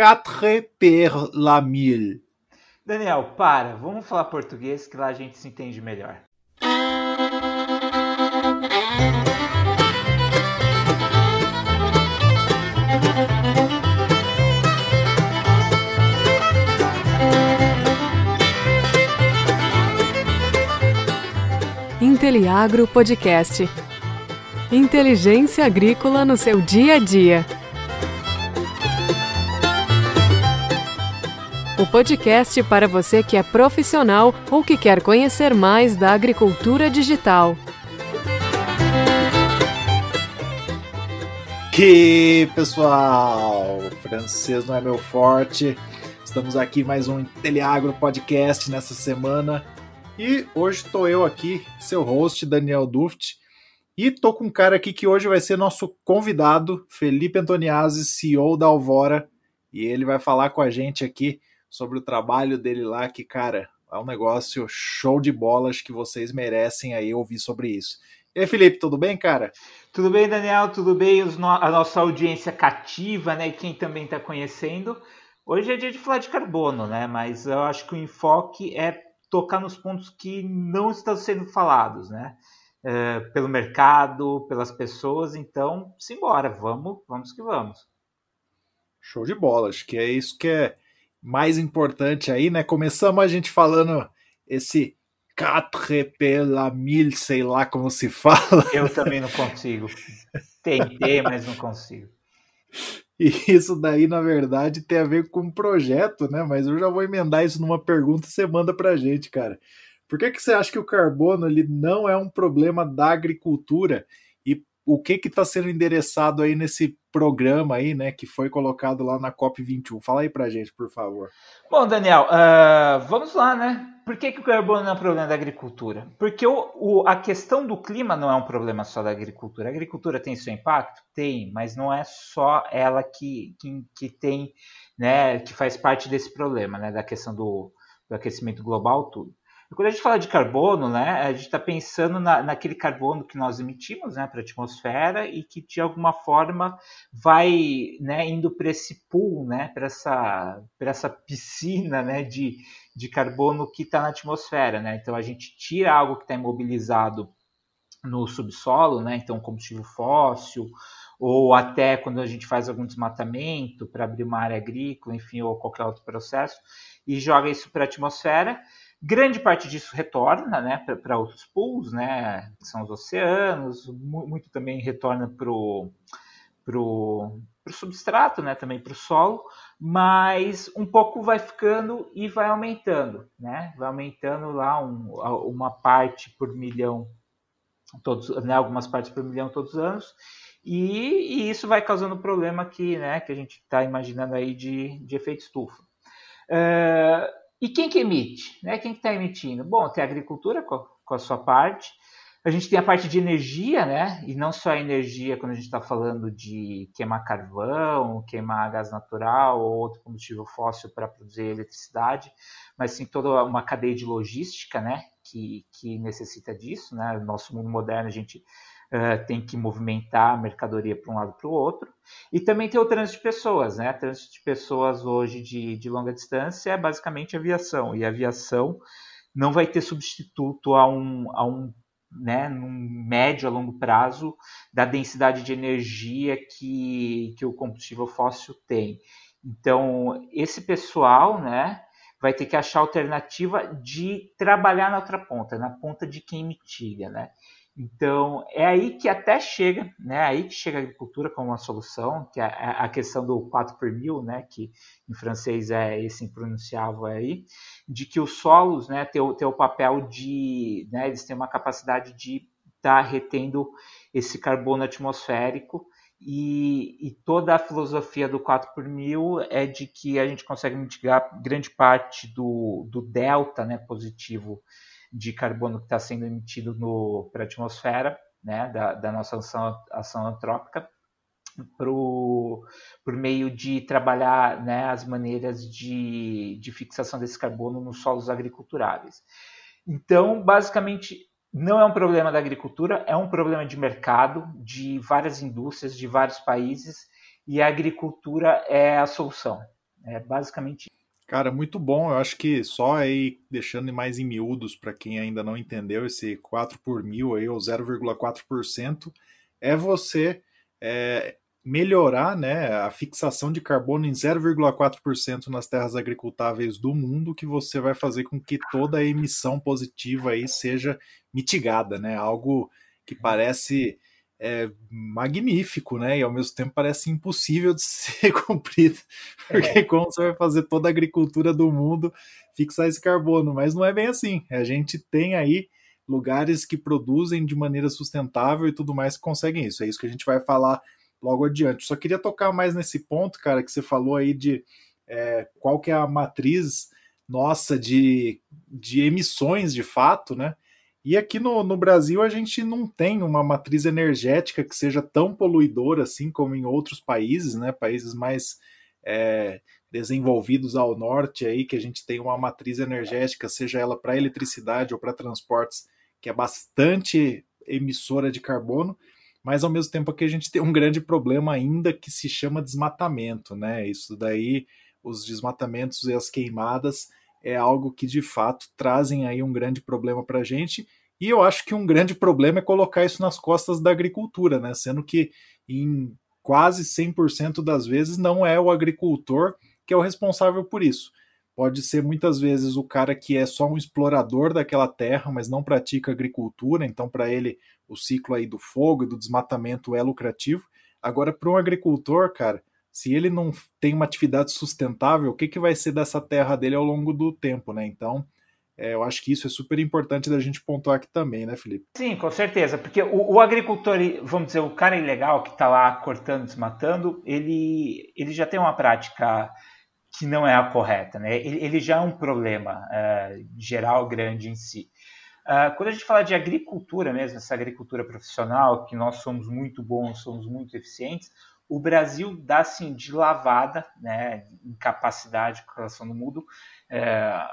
4 per la mille. Daniel, para, vamos falar português que lá a gente se entende melhor. Inteliagro Podcast. Inteligência agrícola no seu dia a dia. O podcast para você que é profissional ou que quer conhecer mais da agricultura digital. Que pessoal, francês não é meu forte. Estamos aqui mais um Inteliagro Podcast nessa semana e hoje estou eu aqui, seu host, Daniel Duft, e tô com um cara aqui que hoje vai ser nosso convidado, Felipe Antoniazzi, CEO da Alvora, e ele vai falar com a gente aqui sobre o trabalho dele lá, que, cara, é um negócio show de bolas que vocês merecem aí ouvir sobre isso. E aí, Felipe, tudo bem, cara? Tudo bem, Daniel, tudo bem? a nossa audiência cativa, né? E quem também está conhecendo. Hoje é dia de falar de carbono, né? Mas eu acho que o enfoque é tocar nos pontos que não estão sendo falados, né? É, pelo mercado, pelas pessoas, então, simbora, vamos, vamos que vamos. Show de bola, acho que é isso que é mais importante aí, né? Começamos a gente falando esse 4 pela mil, sei lá como se fala. Eu também não consigo. Tentei, mas não consigo. E isso daí, na verdade, tem a ver com um projeto, né? Mas eu já vou emendar isso numa pergunta e você manda pra gente, cara. Por que, que você acha que o carbono ele não é um problema da agricultura? O que que está sendo endereçado aí nesse programa aí, né, que foi colocado lá na COP21? Fala aí pra gente, por favor. Bom, Daniel, uh, vamos lá, né? Por que, que o carbono é um problema da agricultura? Porque o, o, a questão do clima não é um problema só da agricultura. A agricultura tem seu impacto? Tem, mas não é só ela que, que, que tem, né, que faz parte desse problema, né, da questão do, do aquecimento global, tudo. Quando a gente fala de carbono, né, a gente está pensando na, naquele carbono que nós emitimos né, para a atmosfera e que de alguma forma vai né, indo para esse pool, né, para essa, essa piscina né, de, de carbono que está na atmosfera. Né? Então a gente tira algo que está imobilizado no subsolo, né, então combustível fóssil, ou até quando a gente faz algum desmatamento para abrir uma área agrícola, enfim, ou qualquer outro processo, e joga isso para a atmosfera Grande parte disso retorna né, para outros pools, né, que são os oceanos, muito também retorna para o substrato, né, também para o solo, mas um pouco vai ficando e vai aumentando, né, vai aumentando lá um, uma parte por milhão, todos, né, algumas partes por milhão todos os anos, e, e isso vai causando problema aqui, né, que a gente está imaginando aí de, de efeito estufa. Uh, e quem que emite? Né? Quem está emitindo? Bom, tem a agricultura com a, com a, sua parte, a gente tem a parte de energia, né? E não só a energia quando a gente está falando de queimar carvão, queimar gás natural ou outro combustível fóssil para produzir eletricidade, mas sim toda uma cadeia de logística, né? Que, que necessita disso, né? No nosso mundo moderno a gente uh, tem que movimentar a mercadoria para um lado para o outro. E também tem o trânsito de pessoas, né? Trânsito de pessoas hoje de, de longa distância é basicamente aviação. E a aviação não vai ter substituto a um, a um né, num médio a longo prazo da densidade de energia que, que o combustível fóssil tem. Então, esse pessoal, né, vai ter que achar alternativa de trabalhar na outra ponta, na ponta de quem mitiga, né? Então, é aí que até chega, né? Aí que chega a agricultura como uma solução, que é a questão do 4 por mil, né? Que em francês é esse impronunciável aí, de que os solos, né? Tem o, tem o papel de, né? Eles têm uma capacidade de estar tá retendo esse carbono atmosférico e, e, toda a filosofia do 4 por mil é de que a gente consegue mitigar grande parte do, do delta, né? Positivo de carbono que está sendo emitido para a atmosfera, né, da, da nossa ação, ação antrópica, pro, por meio de trabalhar né, as maneiras de, de fixação desse carbono nos solos agriculturáveis. Então, basicamente, não é um problema da agricultura, é um problema de mercado, de várias indústrias, de vários países, e a agricultura é a solução. É basicamente Cara, muito bom. Eu acho que só aí, deixando mais em miúdos para quem ainda não entendeu, esse 4 por mil aí, ou 0,4%, é você é, melhorar né, a fixação de carbono em 0,4% nas terras agricultáveis do mundo, que você vai fazer com que toda a emissão positiva aí seja mitigada, né? Algo que parece é, magnífico, né? E ao mesmo tempo parece impossível de ser cumprido, porque é. como você vai fazer toda a agricultura do mundo fixar esse carbono? Mas não é bem assim. A gente tem aí lugares que produzem de maneira sustentável e tudo mais que conseguem isso. É isso que a gente vai falar logo adiante. Só queria tocar mais nesse ponto, cara, que você falou aí de é, qual que é a matriz nossa de, de emissões de fato, né? E aqui no, no Brasil a gente não tem uma matriz energética que seja tão poluidora assim como em outros países, né? Países mais é, desenvolvidos ao norte aí, que a gente tem uma matriz energética, seja ela para eletricidade ou para transportes, que é bastante emissora de carbono, mas ao mesmo tempo aqui a gente tem um grande problema ainda que se chama desmatamento, né? Isso daí, os desmatamentos e as queimadas é algo que de fato trazem aí um grande problema para a gente. E eu acho que um grande problema é colocar isso nas costas da agricultura, né? Sendo que em quase 100% das vezes não é o agricultor que é o responsável por isso. Pode ser muitas vezes o cara que é só um explorador daquela terra, mas não pratica agricultura, então para ele o ciclo aí do fogo e do desmatamento é lucrativo. Agora, para um agricultor, cara, se ele não tem uma atividade sustentável, o que, que vai ser dessa terra dele ao longo do tempo, né? Então, é, eu acho que isso é super importante da gente pontuar aqui também, né, Felipe? Sim, com certeza, porque o, o agricultor, vamos dizer, o cara ilegal que está lá cortando, desmatando, ele, ele já tem uma prática que não é a correta, né? Ele, ele já é um problema é, geral grande em si. Uh, quando a gente fala de agricultura mesmo, essa agricultura profissional, que nós somos muito bons, somos muito eficientes, o Brasil dá assim de lavada, né, em capacidade com relação ao mundo, é,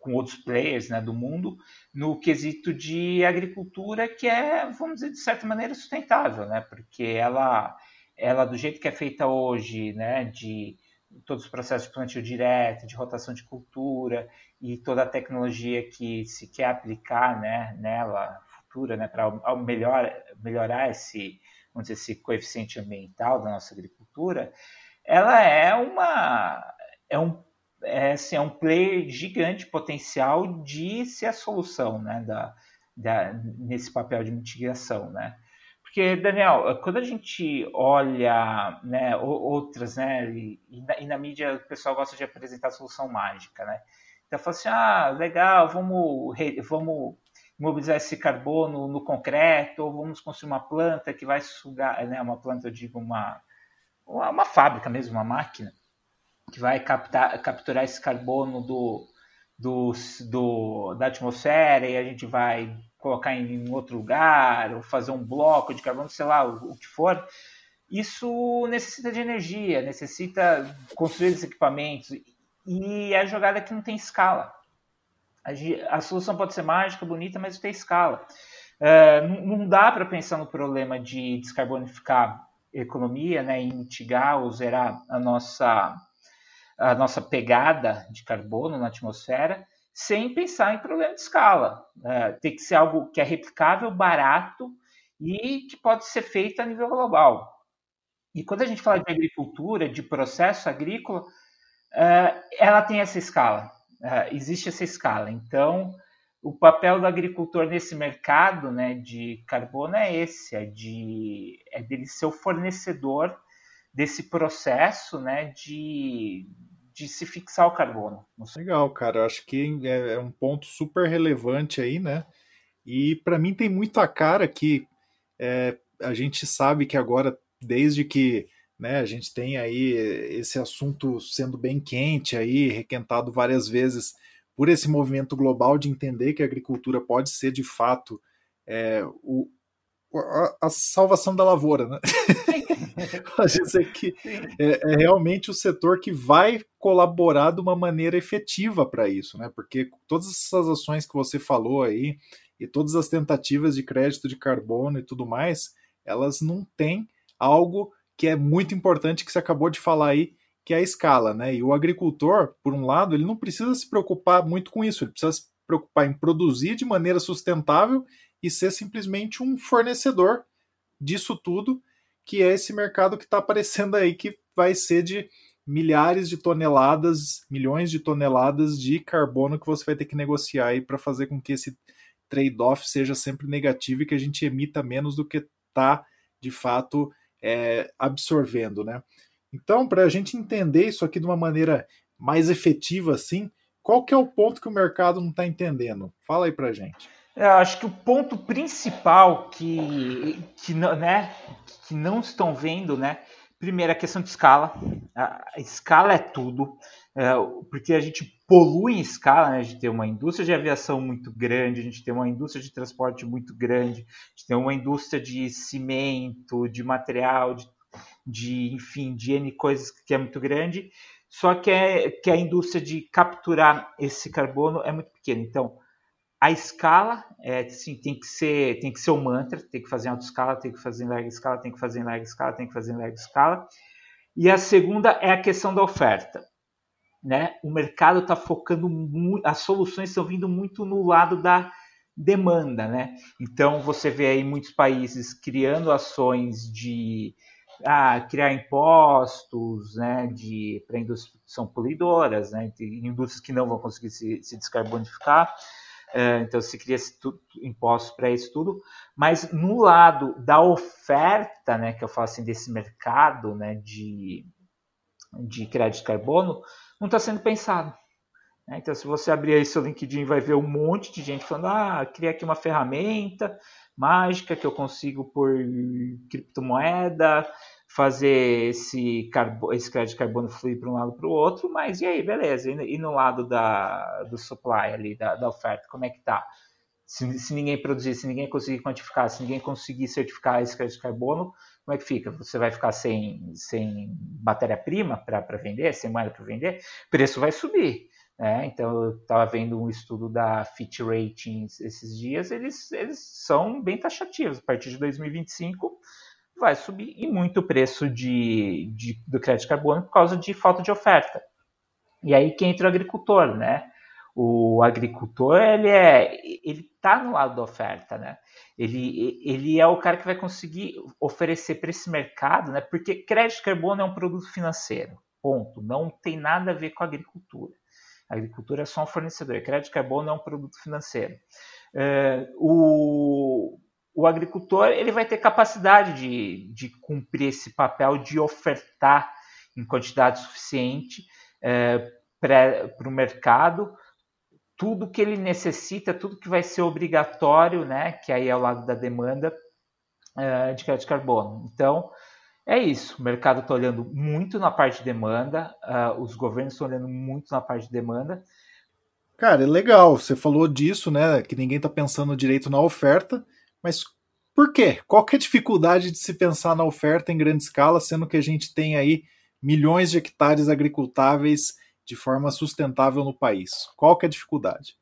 com outros players né, do mundo, no quesito de agricultura que é, vamos dizer, de certa maneira sustentável, né, porque ela, ela do jeito que é feita hoje, né, de todos os processos de plantio direto, de rotação de cultura e toda a tecnologia que se quer aplicar né, nela futura, né, para melhor, melhorar esse vamos dizer, esse coeficiente ambiental da nossa agricultura, ela é uma é um é, assim, é um player gigante potencial de ser a solução né, da, da, nesse papel de mitigação. Né? Porque, Daniel, quando a gente olha né, outras, né, e, e, na, mídia o pessoal gosta de apresentar a solução mágica, né? Então, fala assim, ah, legal, vamos, vamos mobilizar esse carbono no concreto, ou vamos construir uma planta que vai sugar, né, uma planta, eu digo, uma, uma fábrica mesmo, uma máquina, que vai captar, capturar esse carbono do, do, do, da atmosfera e a gente vai colocar em outro lugar, ou fazer um bloco de carbono, sei lá, o, o que for. Isso necessita de energia, necessita construir esses equipamentos, e é a jogada que não tem escala. A, solução pode ser mágica, bonita, mas tem escala. Uh, não, dá para pensar no problema de descarbonificar a economia né, e mitigar ou zerar a nossa, a nossa pegada de carbono na atmosfera sem pensar em problema de escala. Uh, tem que ser algo que é replicável, barato e que pode ser feito a nível global. E quando a gente fala de agricultura, de processo agrícola, uh, ela tem essa escala. Uh, existe essa escala. Então, o papel do agricultor nesse mercado né, de carbono é esse, é, de, é dele ser o fornecedor desse processo né, de, de se fixar o carbono. Legal, cara. Eu acho que é, é um ponto super relevante aí, né? E para mim tem muito a cara que é, a gente sabe que agora, desde que né? A gente tem aí esse assunto sendo bem quente aí, requentado várias vezes por esse movimento global de entender que a agricultura pode ser de fato é, o, a, a, salvação da lavoura, né? a dizer que é, é, realmente o setor que vai colaborar de uma maneira efetiva para isso, né? Porque todas essas ações que você falou aí e todas as tentativas de crédito de carbono e tudo mais, elas não têm algo que é muito importante que você acabou de falar aí, que é a escala, né? E o agricultor, por um lado, ele não precisa se preocupar muito com isso, ele precisa se preocupar em produzir de maneira sustentável e ser simplesmente um fornecedor disso tudo, que é esse mercado que está aparecendo aí, que vai ser de milhares de toneladas, milhões de toneladas de carbono que você vai ter que negociar aí para fazer com que esse trade-off seja sempre negativo e que a gente emita menos do que está de fato é, absorvendo, né? Então, para a gente entender isso aqui de uma maneira mais efetiva, assim, qual que é o ponto que o mercado não está entendendo? Fala aí para gente. Eu acho que o ponto principal que, que, né, que não estão vendo, né? Primeiro, a questão de escala. A escala é tudo, é, porque a gente polui em escala, né? A gente tem uma indústria de aviação muito grande, a gente tem uma indústria de transporte muito grande, a gente tem uma indústria de cimento, de material, de, de enfim, de N coisas que é muito grande, só que, é, que a indústria de capturar esse carbono é muito pequena. Então, a escala é, sim, tem que ser tem que ser o um mantra, tem que fazer em alta escala, tem que fazer em larga escala, tem que fazer em larga escala, tem que fazer em larga escala. E a segunda é a questão da oferta. Né? O mercado está focando muito, as soluções estão vindo muito no lado da demanda. Né? Então você vê aí muitos países criando ações de ah, criar impostos né, de, para indústrias que são poluidoras, né, indústrias que não vão conseguir se, se descarbonificar. É, então se cria impostos para isso tudo, mas no lado da oferta, né, que eu falo assim desse mercado, né, de, de crédito de carbono, não está sendo pensado. Né? Então se você abrir aí seu LinkedIn, vai ver um monte de gente falando, ah, criei aqui uma ferramenta mágica que eu consigo por criptomoeda, fazer esse, esse crédito de carbono fluir para um lado para o outro, mas e aí, beleza? E, no lado da, do supply ali, da, da oferta, como é que tá? Se, se, ninguém produzir, se ninguém conseguir quantificar, se ninguém conseguir certificar esse crédito de carbono, como é que fica? Você vai ficar sem, sem matéria-prima para vender, sem moeda para vender? Preço vai subir. Né? Então, eu estava vendo um estudo da Fitch Ratings esses dias, eles, eles são bem taxativos. A partir de 2025, vai subir e muito o preço de, de, do crédito de carbono por causa de falta de oferta. E aí que entra o agricultor, né? O agricultor, ele é, ele tá no lado da oferta, né? Ele, ele é o cara que vai conseguir oferecer para esse mercado, né? Porque crédito de carbono é um produto financeiro, ponto. Não tem nada a ver com a agricultura. A agricultura é só um fornecedor. Crédito de carbono é um produto financeiro. É, o, o agricultor ele vai ter capacidade de, de cumprir esse papel de ofertar em quantidade suficiente é, para o mercado tudo que ele necessita, tudo que vai ser obrigatório, né, que aí é o lado da demanda é, de crédito de carbono. Então, é isso. O mercado está olhando muito na parte de demanda, uh, os governos estão olhando muito na parte de demanda. Cara, é legal. Você falou disso, né? Que ninguém está pensando direito na oferta. Mas por quê? Qual que é a dificuldade de se pensar na oferta em grande escala, sendo que a gente tem aí milhões de hectares agricultáveis de forma sustentável no país? Qual que é a dificuldade?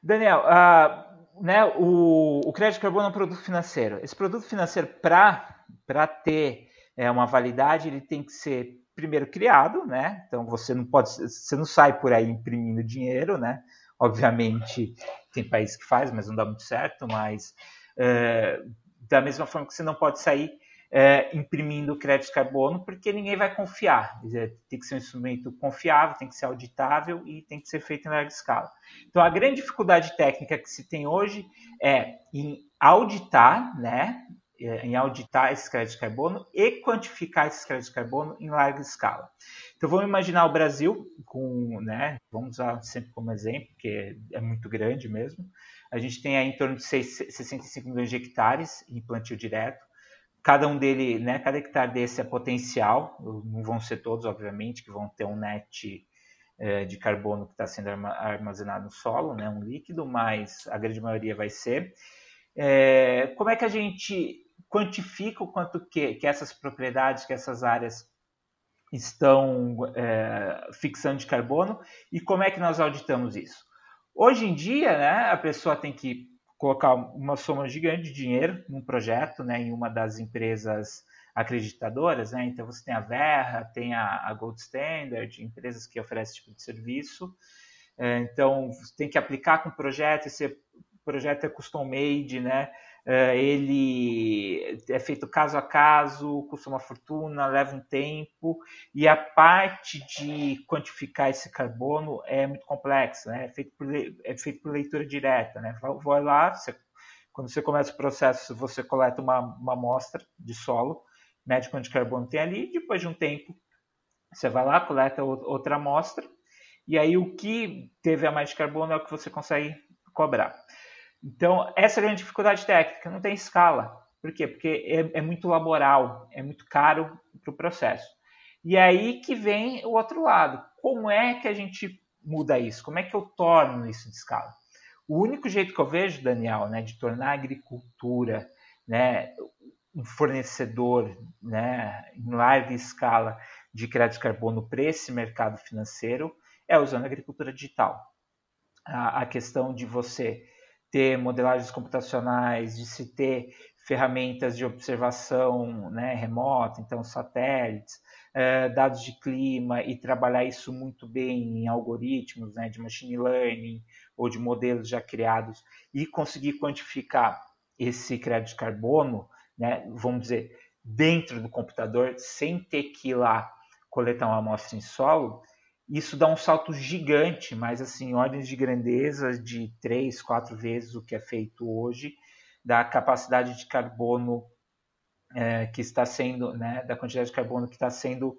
Daniel, uh, né, o, o crédito carbono é um produto financeiro. Esse produto financeiro, para ter é, uma validade, ele tem que ser primeiro criado, né? Então você não pode, você não sai por aí imprimindo dinheiro, né? Obviamente tem países que faz, mas não dá muito certo, mas é, da mesma forma que você não pode sair é, imprimindo crédito de carbono, porque ninguém vai confiar. Tem que ser um instrumento confiável, tem que ser auditável e tem que ser feito em larga escala. Então, a grande dificuldade técnica que se tem hoje é em auditar, né, é, em auditar esse crédito de carbono e quantificar esse crédito de carbono em larga escala. Então, vamos imaginar o Brasil com, né, vamos usar sempre como exemplo, porque é muito grande mesmo, a gente tem aí em torno de 6, 65 milhões de hectares em plantio direto. Cada um dele, né, cada hectare desse é potencial, não vão ser todos, obviamente, que vão ter um net é, de carbono que está sendo armazenado no solo, né, um líquido, mas a grande maioria vai ser. É, como é que a gente quantifica o quanto que, que essas propriedades, que essas áreas estão é, fixando de carbono e como é que nós auditamos isso? Hoje em dia, né, a pessoa tem que colocar uma soma gigante de dinheiro num projeto, né, em uma das empresas acreditadoras, né? Então você tem a Verra, tem a, a Gold Standard, empresas que oferecem esse tipo de serviço. É, então tem que aplicar com o projeto, esse projeto é custom made, né? É, ele é feito caso a caso, custa uma fortuna, leva um tempo, e a parte de quantificar esse carbono é muito complexa, né? é, feito por, é feito por leitura direta. Né? Vai lá, você, quando você começa o processo, você coleta uma, uma amostra de solo, mede quanto de carbono tem ali, depois de um tempo, você vai lá, coleta outra amostra, e aí o que teve a mais de carbono é o que você consegue cobrar. Então, essa é a grande dificuldade técnica, não tem escala. Por quê? Porque é, é muito laboral, é muito caro para o processo. E aí que vem o outro lado. Como é que a gente muda isso? Como é que eu torno isso de escala? O único jeito que eu vejo, Daniel, né, de tornar a agricultura né, um fornecedor né, em larga escala de crédito de carbono para esse mercado financeiro é usando a agricultura digital. A, a questão de você ter modelagens computacionais, de se ter ferramentas de observação né, remota, então satélites, eh, dados de clima e trabalhar isso muito bem em algoritmos né, de machine learning ou de modelos já criados e conseguir quantificar esse crédito de carbono, né, vamos dizer, dentro do computador, sem ter que ir lá coletar uma amostra em solo, isso dá um salto gigante, mas assim, ordens de grandeza de três, quatro vezes o que é feito hoje, da capacidade de carbono é, que está sendo, né, da quantidade de carbono que está sendo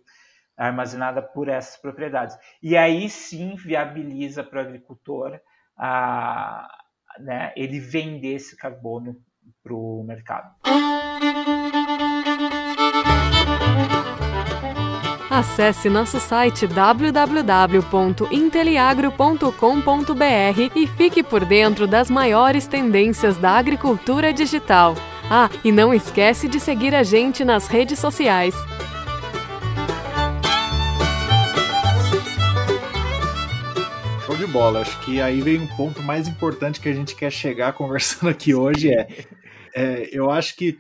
armazenada por essas propriedades. E aí sim viabiliza para o agricultor a, né, ele vender esse carbono para o mercado. Acesse nosso site www.inteliagro.com.br e fique por dentro das maiores tendências da agricultura digital. Ah, e não esquece de seguir a gente nas redes sociais. Show de bola. Acho que aí vem um ponto mais importante que a gente quer chegar conversando aqui hoje é, é eu acho que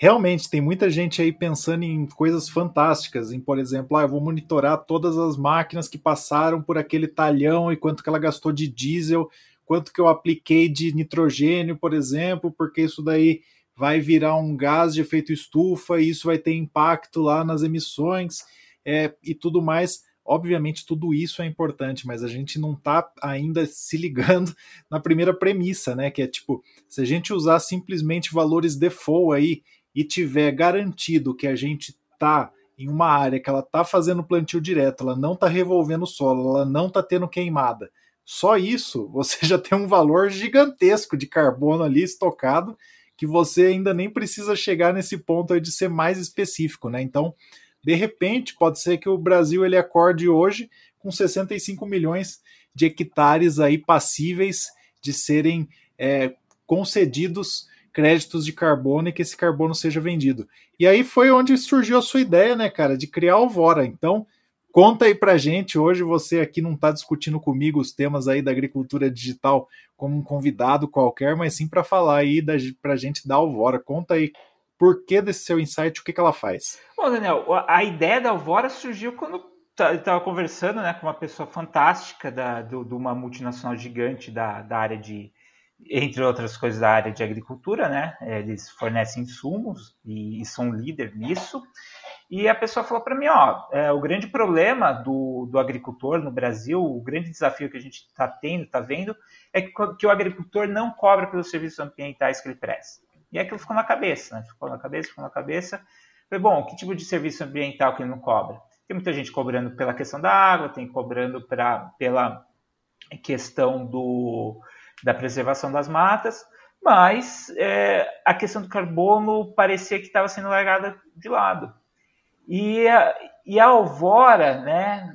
realmente tem muita gente aí pensando em coisas fantásticas, em, por exemplo, ah, eu vou monitorar todas as máquinas que passaram por aquele talhão e quanto que ela gastou de diesel, quanto que eu apliquei de nitrogênio, por exemplo, porque isso daí vai virar um gás de efeito estufa e isso vai ter impacto lá nas emissões é, e tudo mais. Obviamente, tudo isso é importante, mas a gente não está ainda se ligando na primeira premissa, né? Que é tipo, se a gente usar simplesmente valores default aí e tiver garantido que a gente está em uma área que ela está fazendo plantio direto, ela não está revolvendo o solo, ela não está tendo queimada. Só isso, você já tem um valor gigantesco de carbono ali estocado que você ainda nem precisa chegar nesse ponto aí de ser mais específico, né? Então, de repente, pode ser que o Brasil ele acorde hoje com 65 milhões de hectares aí passíveis de serem é, concedidos créditos de carbono e que esse carbono seja vendido. E aí foi onde surgiu a sua ideia, né, cara, de criar a Alvora. Então, conta aí pra gente. Hoje você aqui não está discutindo comigo os temas aí da agricultura digital como um convidado qualquer, mas sim para falar aí da, pra gente da Alvora. Conta aí por que desse seu insight, o que, que ela faz? Bom, Daniel, a ideia da Alvora surgiu quando estava conversando né, com uma pessoa fantástica da, do, de uma multinacional gigante da, da área de, entre outras coisas da área de agricultura, né? Eles fornecem insumos e, e são líder nisso. E a pessoa falou para mim, ó, é, o grande problema do, do agricultor no Brasil, o grande desafio que a gente está tendo, está vendo, é que, que, o agricultor não cobra pelos serviços ambientais que ele presta. E aquilo ficou na cabeça, né? Ficou na cabeça, ficou na cabeça. Falei, bom, que tipo de serviço ambiental que ele não cobra? Tem muita gente cobrando pela questão da água, tem cobrando pra, pela questão do, da preservação das matas, mas é, a questão do carbono parecia que estava sendo largada de lado. E a, e a Alvora né,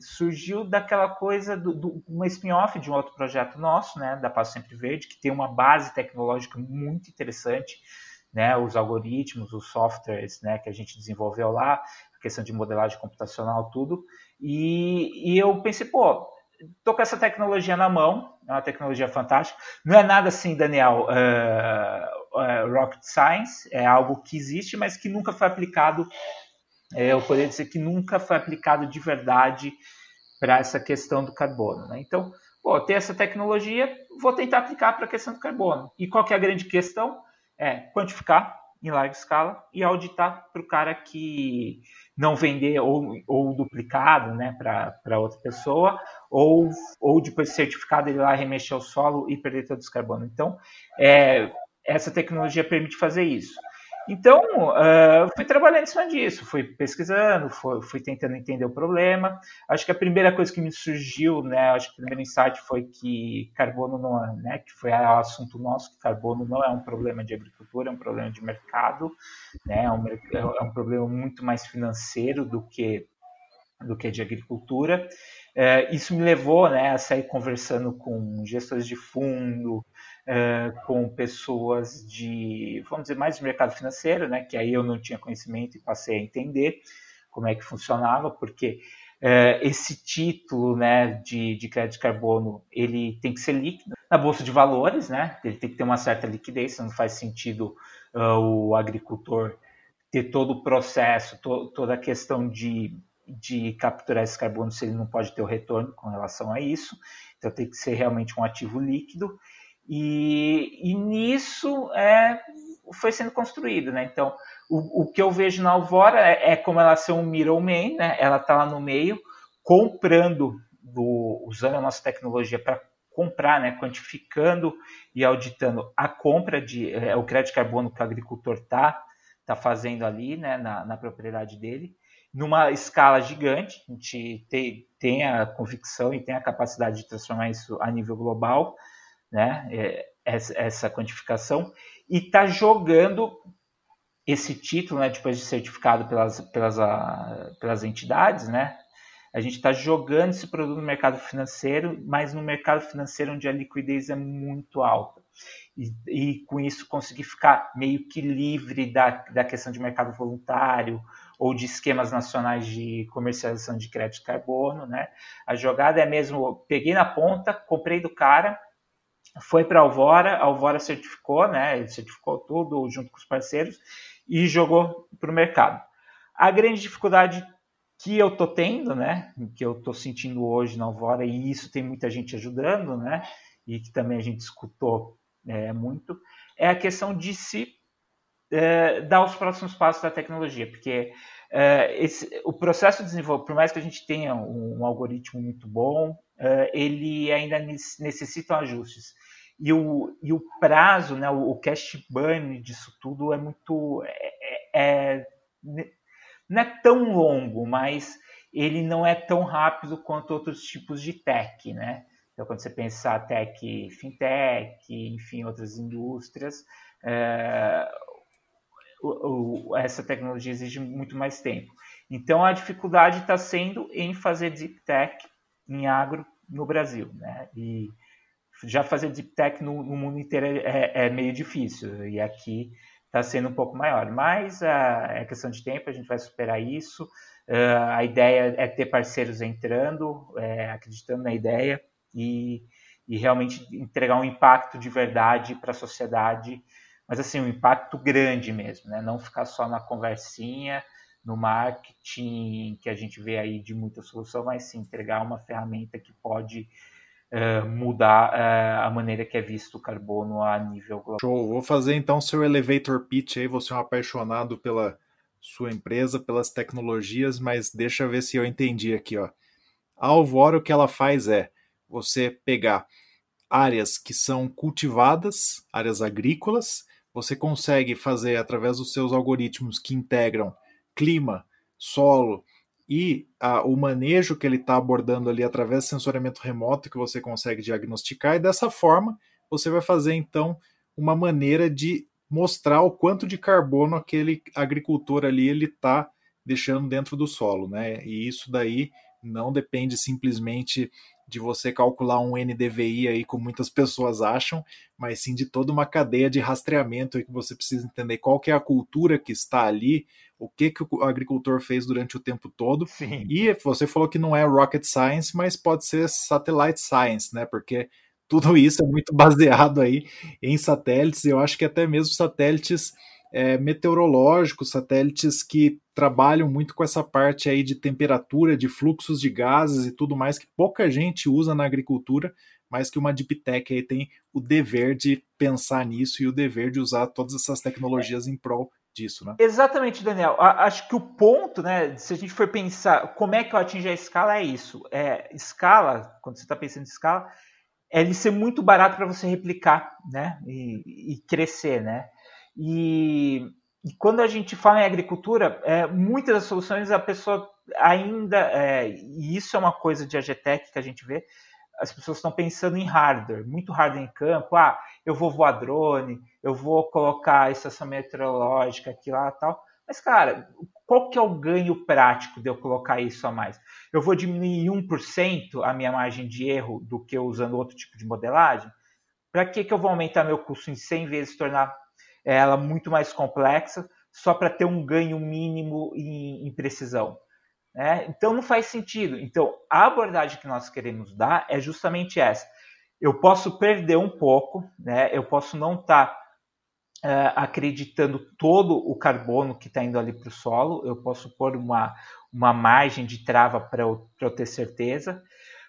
surgiu daquela coisa, do, do uma spin-off de um outro projeto nosso, né, da Passo Sempre Verde, que tem uma base tecnológica muito interessante, né, os algoritmos, os softwares né, que a gente desenvolveu lá, a questão de modelagem computacional, tudo. E, e eu pensei, pô, tô com essa tecnologia na mão, é uma tecnologia fantástica. Não é nada assim, Daniel, uh, é, rocket science, é algo que existe, mas que nunca foi aplicado, é, eu poderia dizer que nunca foi aplicado de verdade para essa questão do carbono. Né? Então, pô, ter essa tecnologia, vou tentar aplicar para a questão do carbono. E qual que é a grande questão? É quantificar em larga escala e auditar para o cara que não vender ou, ou duplicado né, para outra pessoa, ou, ou depois de certificado ele lá remexer o solo e perder todo esse carbono. Então, é, essa tecnologia permite fazer isso. Então, uh, fui trabalhando em cima disso, fui pesquisando, fui, fui, tentando entender o problema. Acho que a primeira coisa que me surgiu, né, acho que o primeiro insight foi que carbono não é, né, que foi o assunto nosso, que carbono não é um problema de agricultura, é um problema de mercado, né, é um, é um problema muito mais financeiro do que do que de agricultura. É, isso me levou né, a sair conversando com gestores de fundo, é, com pessoas de, vamos dizer, mais do mercado financeiro, né, que aí eu não tinha conhecimento e passei a entender como é que funcionava, porque é, esse título né, de, de crédito de carbono ele tem que ser líquido na bolsa de valores, né? Ele tem que ter uma certa liquidez, não faz sentido uh, o agricultor ter todo o processo, to, toda a questão de de capturar esse carbono se ele não pode ter o retorno com relação a isso. Então tem que ser realmente um ativo líquido. E, e nisso é, foi sendo construído. Né? Então o, o que eu vejo na Alvora é, é como ela ser um middleman, né? ela está lá no meio, comprando, do, usando a nossa tecnologia para comprar, né, quantificando e auditando a compra de é, o crédito de carbono que o agricultor está tá fazendo ali né, na, na propriedade dele numa escala gigante, a gente tem, tem a convicção e tem a capacidade de transformar isso a nível global, né, é, essa quantificação, e está jogando esse título, né, depois de certificado pelas, pelas, a, pelas entidades, né, a gente está jogando esse produto no mercado financeiro, mas no mercado financeiro onde a liquidez é muito alta. E, e com isso conseguir ficar meio que livre da, da questão de mercado voluntário ou de esquemas nacionais de comercialização de crédito carbono, né? A jogada é mesmo, peguei na ponta, comprei do cara, foi para a Alvora, a Alvora certificou, né? Certificou tudo junto com os parceiros e jogou para o mercado. A grande dificuldade que eu tô tendo, né? Que eu tô sentindo hoje na Alvora e isso tem muita gente ajudando, né? E que também a gente escutou é, muito, é a questão de se é, dar os próximos passos da tecnologia, porque é, esse, o processo de desenvolvimento, por mais que a gente tenha um, um algoritmo muito bom, é, ele ainda necessita ajustes. E o, e o prazo, né, o, o cash burn disso tudo é muito. É, é, não é tão longo, mas ele não é tão rápido quanto outros tipos de tech, né? Então, quando você pensar tech, fintech, enfim, outras indústrias, é, o, o, essa tecnologia exige muito mais tempo. Então, a dificuldade está sendo em fazer deep tech em agro no Brasil, né? E já fazer deep tech no, no mundo inteiro é, é, é, meio difícil e aqui está sendo um pouco maior. Mas a, é questão de tempo, a gente vai superar isso. Uh, a ideia é ter parceiros entrando, é, acreditando na ideia e, e realmente entregar um impacto de verdade para a sociedade mas assim, um impacto grande mesmo, né? Não ficar só na conversinha, no marketing que a gente vê aí de muita solução, mas sim entregar uma ferramenta que pode uh, mudar uh, a maneira que é visto o carbono a nível global. Show, vou fazer então seu elevator pitch aí, você é um apaixonado pela sua empresa, pelas tecnologias, mas deixa eu ver se eu entendi aqui, ó. A Alvora o que ela faz é você pegar áreas que são cultivadas, áreas agrícolas, você consegue fazer através dos seus algoritmos que integram clima, solo e a, o manejo que ele está abordando ali através do sensoriamento remoto que você consegue diagnosticar, e dessa forma você vai fazer então uma maneira de mostrar o quanto de carbono aquele agricultor ali ele está deixando dentro do solo, né? E isso daí não depende simplesmente de você calcular um NDVI aí, como muitas pessoas acham, mas sim de toda uma cadeia de rastreamento aí que você precisa entender qual que é a cultura que está ali, o que, que o agricultor fez durante o tempo todo. Sim. E você falou que não é rocket science, mas pode ser satellite science, né? Porque tudo isso é muito baseado aí em satélites. Eu acho que até mesmo satélites é, meteorológicos, satélites que trabalham muito com essa parte aí de temperatura, de fluxos de gases e tudo mais que pouca gente usa na agricultura, mas que uma deep tech aí tem o dever de pensar nisso e o dever de usar todas essas tecnologias em prol disso, né? Exatamente, Daniel. Acho que o ponto, né, se a gente for pensar como é que eu atingo a escala, é isso. É, escala, quando você está pensando em escala, é ele ser muito barato para você replicar, né, e, e crescer, né? E, e, quando a gente fala em agricultura, é, muitas das soluções a pessoa ainda, é, e isso é uma coisa de AGTEC que a gente vê, as pessoas estão pensando em hardware, muito hardware em campo. Ah, eu vou voar drone, eu vou colocar estação meteorológica aqui lá tal. Mas, cara, qual que é o ganho prático de eu colocar isso a mais? Eu vou diminuir 1% a minha margem de erro do que usando outro tipo de modelagem? Para que, que eu vou aumentar meu custo em 100 vezes, tornar ela muito mais complexa, só para ter um ganho mínimo em, em precisão. Né? Então não faz sentido. Então a abordagem que nós queremos dar é justamente essa. Eu posso perder um pouco, né? eu posso não estar tá, uh, acreditando todo o carbono que está indo ali para o solo, eu posso pôr uma, uma margem de trava para eu, eu ter certeza,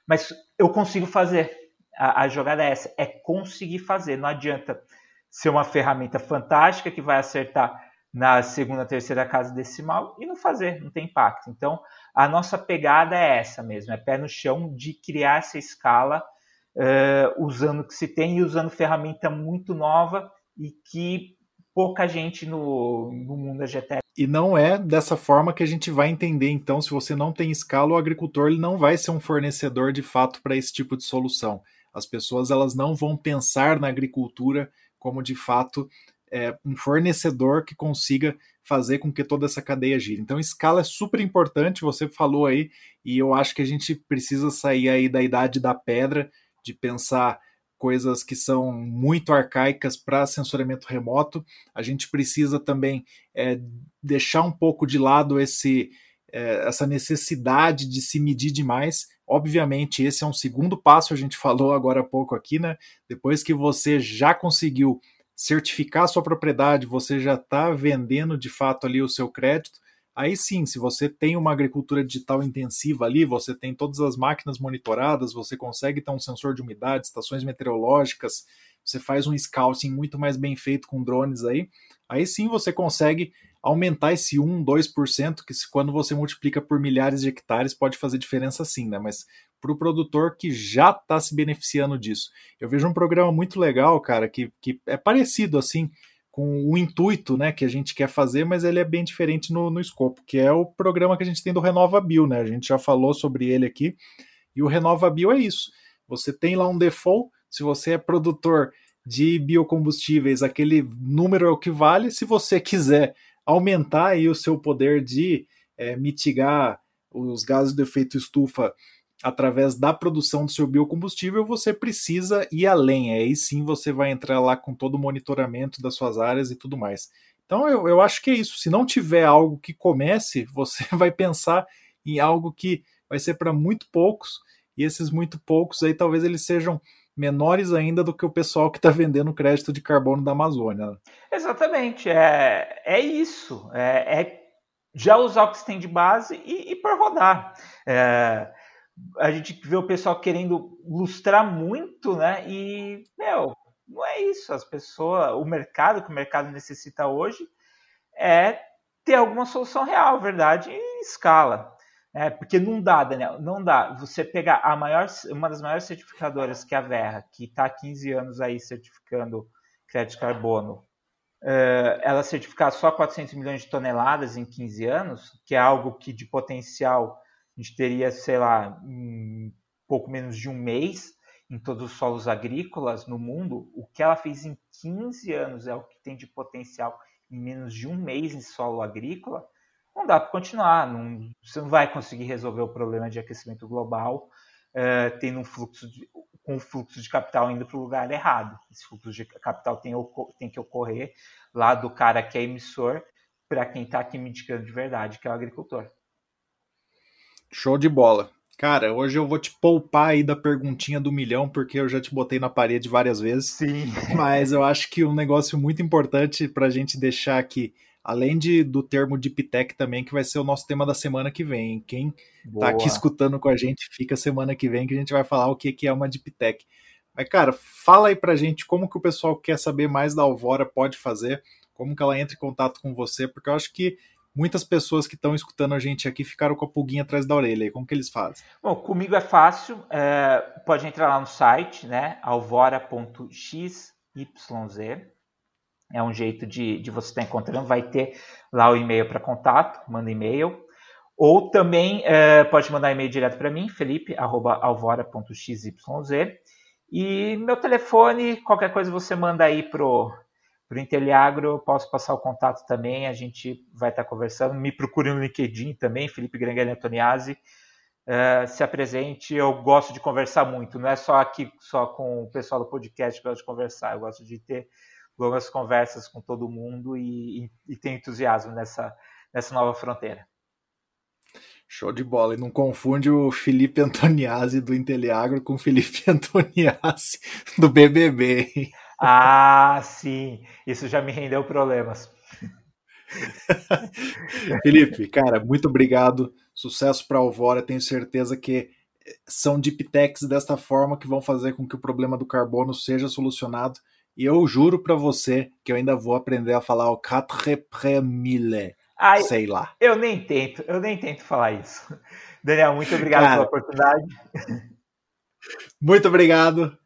mas eu consigo fazer. A, a jogada é essa, é conseguir fazer. Não adianta ser uma ferramenta fantástica que vai acertar na segunda, terceira casa decimal e não fazer, não tem impacto. Então, a nossa pegada é essa mesmo, é pé no chão de criar essa escala uh, usando o que se tem e usando ferramenta muito nova e que pouca gente no, no mundo GTE. E não é dessa forma que a gente vai entender, então, se você não tem escala, o agricultor ele não vai ser um fornecedor de fato para esse tipo de solução. As pessoas elas não vão pensar na agricultura como de fato é, um fornecedor que consiga fazer com que toda essa cadeia gire. Então, escala é super importante, você falou aí, e eu acho que a gente precisa sair aí da idade da pedra, de pensar coisas que são muito arcaicas para sensoriamento remoto. A gente precisa também é, deixar um pouco de lado esse, é, essa necessidade de se medir demais. Obviamente, esse é um segundo passo, a gente falou agora há pouco aqui, né? Depois que você já conseguiu certificar sua propriedade, você já está vendendo de fato ali o seu crédito. Aí sim, se você tem uma agricultura digital intensiva ali, você tem todas as máquinas monitoradas, você consegue ter um sensor de umidade, estações meteorológicas, você faz um scouting muito mais bem feito com drones aí, aí sim você consegue aumentar esse 1, 2%, que quando você multiplica por milhares de hectares pode fazer diferença sim, né? Mas para o produtor que já está se beneficiando disso. Eu vejo um programa muito legal, cara, que, que é parecido assim com o intuito né, que a gente quer fazer, mas ele é bem diferente no, no escopo, que é o programa que a gente tem do Renova Bio, né? A gente já falou sobre ele aqui, e o Renova Bio é isso. Você tem lá um default, se você é produtor de biocombustíveis, aquele número é o que vale. Se você quiser aumentar aí o seu poder de é, mitigar os gases de efeito estufa através da produção do seu biocombustível, você precisa ir além. Aí sim você vai entrar lá com todo o monitoramento das suas áreas e tudo mais. Então eu, eu acho que é isso. Se não tiver algo que comece, você vai pensar em algo que vai ser para muito poucos, e esses muito poucos aí talvez eles sejam menores ainda do que o pessoal que está vendendo crédito de carbono da Amazônia. Exatamente, é, é isso. É, é já usar o que se tem de base e, e por rodar. É, a gente vê o pessoal querendo lustrar muito, né? E, meu, não é isso. As pessoas, o mercado que o mercado necessita hoje é ter alguma solução real, verdade, em escala. É, porque não dá, Daniel, não dá. Você pegar a maior, uma das maiores certificadoras que é a Verra, que está há 15 anos aí certificando crédito carbono, é, ela certificar só 400 milhões de toneladas em 15 anos, que é algo que de potencial a gente teria, sei lá, um pouco menos de um mês em todos os solos agrícolas no mundo. O que ela fez em 15 anos é o que tem de potencial em menos de um mês em solo agrícola. Não dá para continuar. Não, você não vai conseguir resolver o problema de aquecimento global uh, tendo um fluxo de, com o fluxo de capital indo para o lugar errado. Esse fluxo de capital tem, tem que ocorrer lá do cara que é emissor para quem está aqui me indicando de verdade, que é o agricultor. Show de bola. Cara, hoje eu vou te poupar aí da perguntinha do milhão, porque eu já te botei na parede várias vezes. Sim. Mas eu acho que um negócio muito importante para a gente deixar aqui, além de, do termo Deep Tech também, que vai ser o nosso tema da semana que vem. Quem Boa. tá aqui escutando com a gente, fica semana que vem que a gente vai falar o que, que é uma Deep Tech. Mas, cara, fala aí pra gente como que o pessoal quer saber mais da Alvora pode fazer, como que ela entra em contato com você, porque eu acho que muitas pessoas que estão escutando a gente aqui ficaram com a pulguinha atrás da orelha. Como que eles fazem? Bom, comigo é fácil. É, pode entrar lá no site, né? alvora.xyz. É um jeito de, de você estar encontrando. Vai ter lá o e-mail para contato, manda e-mail. Ou também é, pode mandar e-mail direto para mim, felipe.alvora.xyz. E meu telefone, qualquer coisa você manda aí pro o Inteliagro, posso passar o contato também, a gente vai estar conversando. Me procure no LinkedIn também, Felipe Grangelli Antoniazzi. Uh, se apresente, eu gosto de conversar muito, não é só aqui só com o pessoal do podcast que eu gosto de conversar, eu gosto de ter longas conversas com todo mundo e, e, e ter entusiasmo nessa, nessa nova fronteira. Show de bola. E não confunde o Felipe Antoniazzi do Inteliagro com o Felipe Antoniazzi do BBB. Ah, sim. Isso já me rendeu problemas. Felipe, cara, muito obrigado. Sucesso para a Alvora. Tenho certeza que são deep techs desta forma que vão fazer com que o problema do carbono seja solucionado. E eu juro para você que eu ainda vou aprender a falar o quatre premile. Ai, Sei lá. Eu nem tento, eu nem tento falar isso. Daniel, muito obrigado Cara, pela oportunidade. Muito obrigado.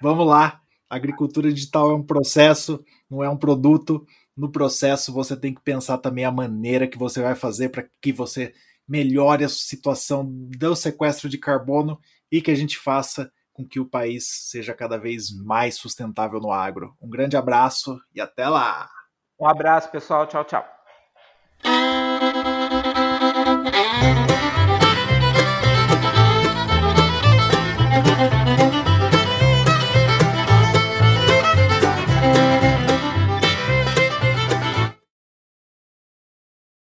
Vamos lá. A agricultura digital é um processo, não é um produto. No processo, você tem que pensar também a maneira que você vai fazer para que você melhore a situação do sequestro de carbono e que a gente faça com que o país seja cada vez mais sustentável no agro. Um grande abraço e até lá! Um abraço, pessoal. Tchau, tchau.